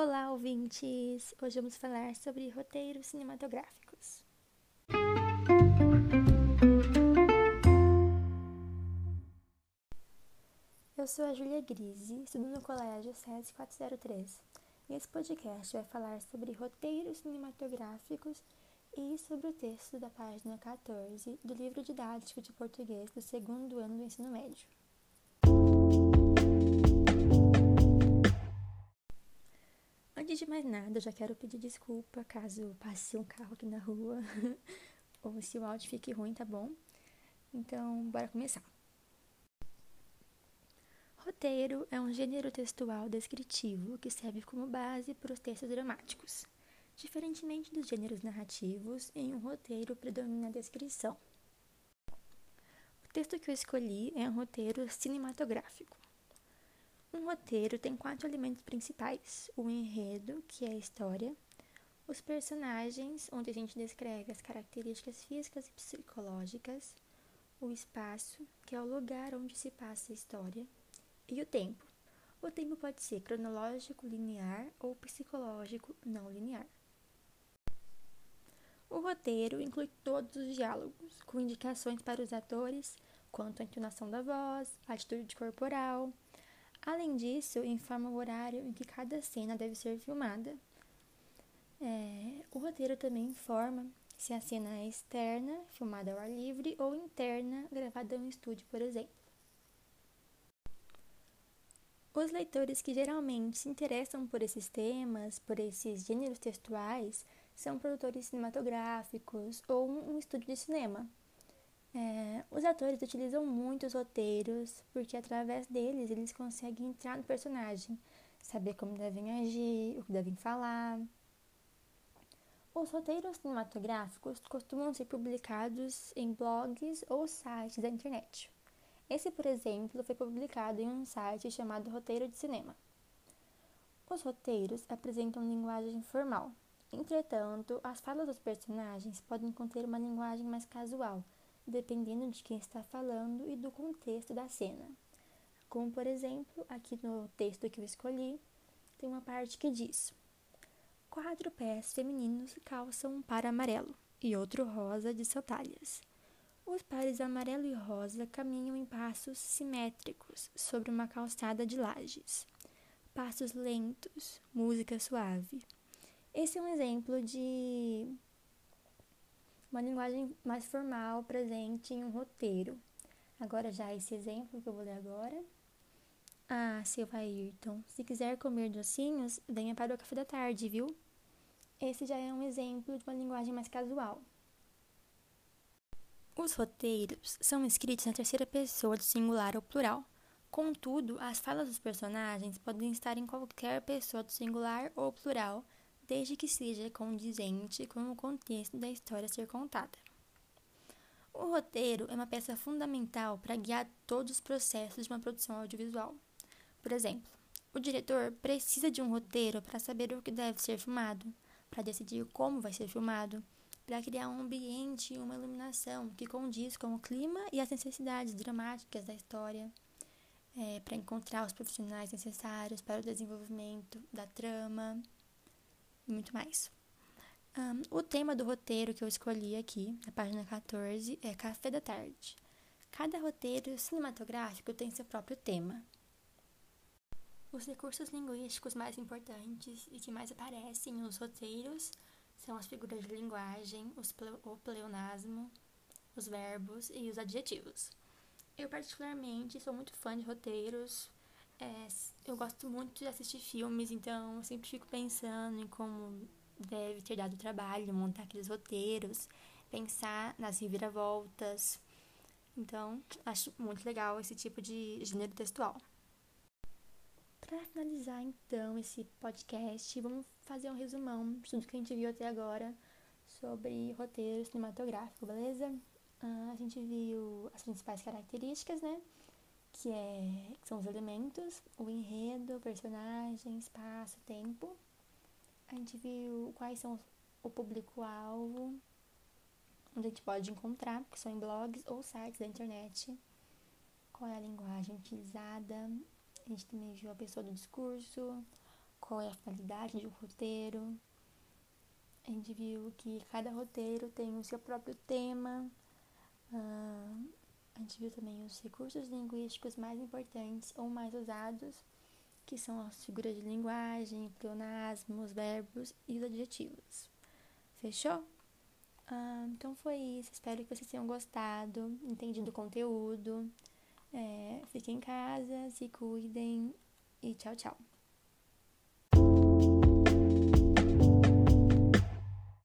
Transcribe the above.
Olá, ouvintes! Hoje vamos falar sobre roteiros cinematográficos. Eu sou a Júlia Grise, estudo no Colégio SESI 403. E esse podcast vai falar sobre roteiros cinematográficos e sobre o texto da página 14 do livro didático de português do segundo ano do ensino médio. Antes de mais nada, eu já quero pedir desculpa caso passe um carro aqui na rua ou se o áudio fique ruim, tá bom? Então, bora começar. Roteiro é um gênero textual descritivo que serve como base para os textos dramáticos. Diferentemente dos gêneros narrativos, em um roteiro predomina a descrição. O texto que eu escolhi é um roteiro cinematográfico. Um roteiro tem quatro elementos principais: o enredo, que é a história, os personagens, onde a gente descreve as características físicas e psicológicas, o espaço, que é o lugar onde se passa a história, e o tempo. O tempo pode ser cronológico linear ou psicológico não linear. O roteiro inclui todos os diálogos, com indicações para os atores quanto à entonação da voz, atitude corporal, Além disso, informa o horário em que cada cena deve ser filmada. É, o roteiro também informa se a cena é externa, filmada ao ar livre, ou interna, gravada em um estúdio, por exemplo. Os leitores que geralmente se interessam por esses temas, por esses gêneros textuais, são produtores cinematográficos ou um estúdio de cinema. É, os atores utilizam muito os roteiros porque através deles eles conseguem entrar no personagem, saber como devem agir, o que devem falar. Os roteiros cinematográficos costumam ser publicados em blogs ou sites da internet. Esse, por exemplo, foi publicado em um site chamado Roteiro de Cinema. Os roteiros apresentam linguagem formal. Entretanto, as falas dos personagens podem conter uma linguagem mais casual dependendo de quem está falando e do contexto da cena. Como, por exemplo, aqui no texto que eu escolhi, tem uma parte que diz: Quatro pés femininos calçam um par amarelo e outro rosa de sandálias. Os pares amarelo e rosa caminham em passos simétricos sobre uma calçada de lajes. Passos lentos, música suave. Esse é um exemplo de uma linguagem mais formal presente em um roteiro. Agora, já esse exemplo que eu vou ler agora. Ah, seu Ayrton, se quiser comer docinhos, venha para o café da tarde, viu? Esse já é um exemplo de uma linguagem mais casual. Os roteiros são escritos na terceira pessoa do singular ou plural. Contudo, as falas dos personagens podem estar em qualquer pessoa do singular ou plural desde que seja condizente com o contexto da história ser contada. O roteiro é uma peça fundamental para guiar todos os processos de uma produção audiovisual. Por exemplo, o diretor precisa de um roteiro para saber o que deve ser filmado, para decidir como vai ser filmado, para criar um ambiente e uma iluminação que condiz com o clima e as necessidades dramáticas da história, é, para encontrar os profissionais necessários para o desenvolvimento da trama e muito mais. Um, o tema do roteiro que eu escolhi aqui, na página 14, é Café da Tarde. Cada roteiro cinematográfico tem seu próprio tema. Os recursos linguísticos mais importantes e que mais aparecem nos roteiros são as figuras de linguagem, ple o pleonasmo, os verbos e os adjetivos. Eu, particularmente, sou muito fã de roteiros, é, eu gosto muito de assistir filmes, então eu sempre fico pensando em como deve ter dado trabalho montar aqueles roteiros, pensar nas reviravoltas. Então, acho muito legal esse tipo de gênero textual. Para finalizar, então, esse podcast, vamos fazer um resumão de tudo que a gente viu até agora sobre roteiro cinematográfico, beleza? Ah, a gente viu as principais características, né? Que, é, que são os elementos, o enredo, personagem, espaço, tempo. A gente viu quais são o público-alvo, onde a gente pode encontrar, que são em blogs ou sites da internet. Qual é a linguagem utilizada. A gente também viu a pessoa do discurso, qual é a finalidade de um roteiro. A gente viu que cada roteiro tem o seu próprio tema. Uh, a gente viu também os recursos linguísticos mais importantes ou mais usados, que são as figuras de linguagem, pleonasmos, verbos e os adjetivos. Fechou? Ah, então foi isso. Espero que vocês tenham gostado, entendido o conteúdo. É, fiquem em casa, se cuidem e tchau, tchau.